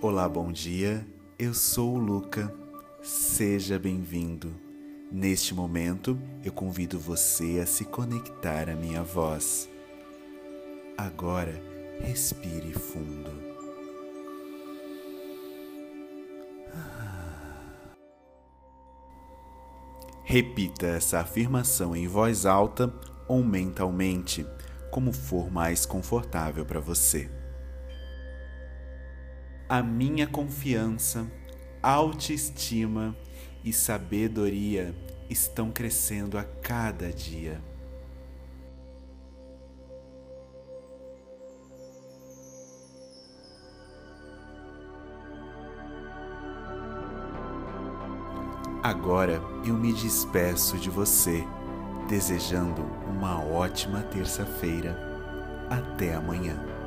Olá, bom dia. Eu sou o Luca. Seja bem-vindo. Neste momento, eu convido você a se conectar à minha voz. Agora, respire fundo. Repita essa afirmação em voz alta ou mentalmente, como for mais confortável para você. A minha confiança, autoestima e sabedoria estão crescendo a cada dia. Agora eu me despeço de você, desejando uma ótima terça-feira. Até amanhã.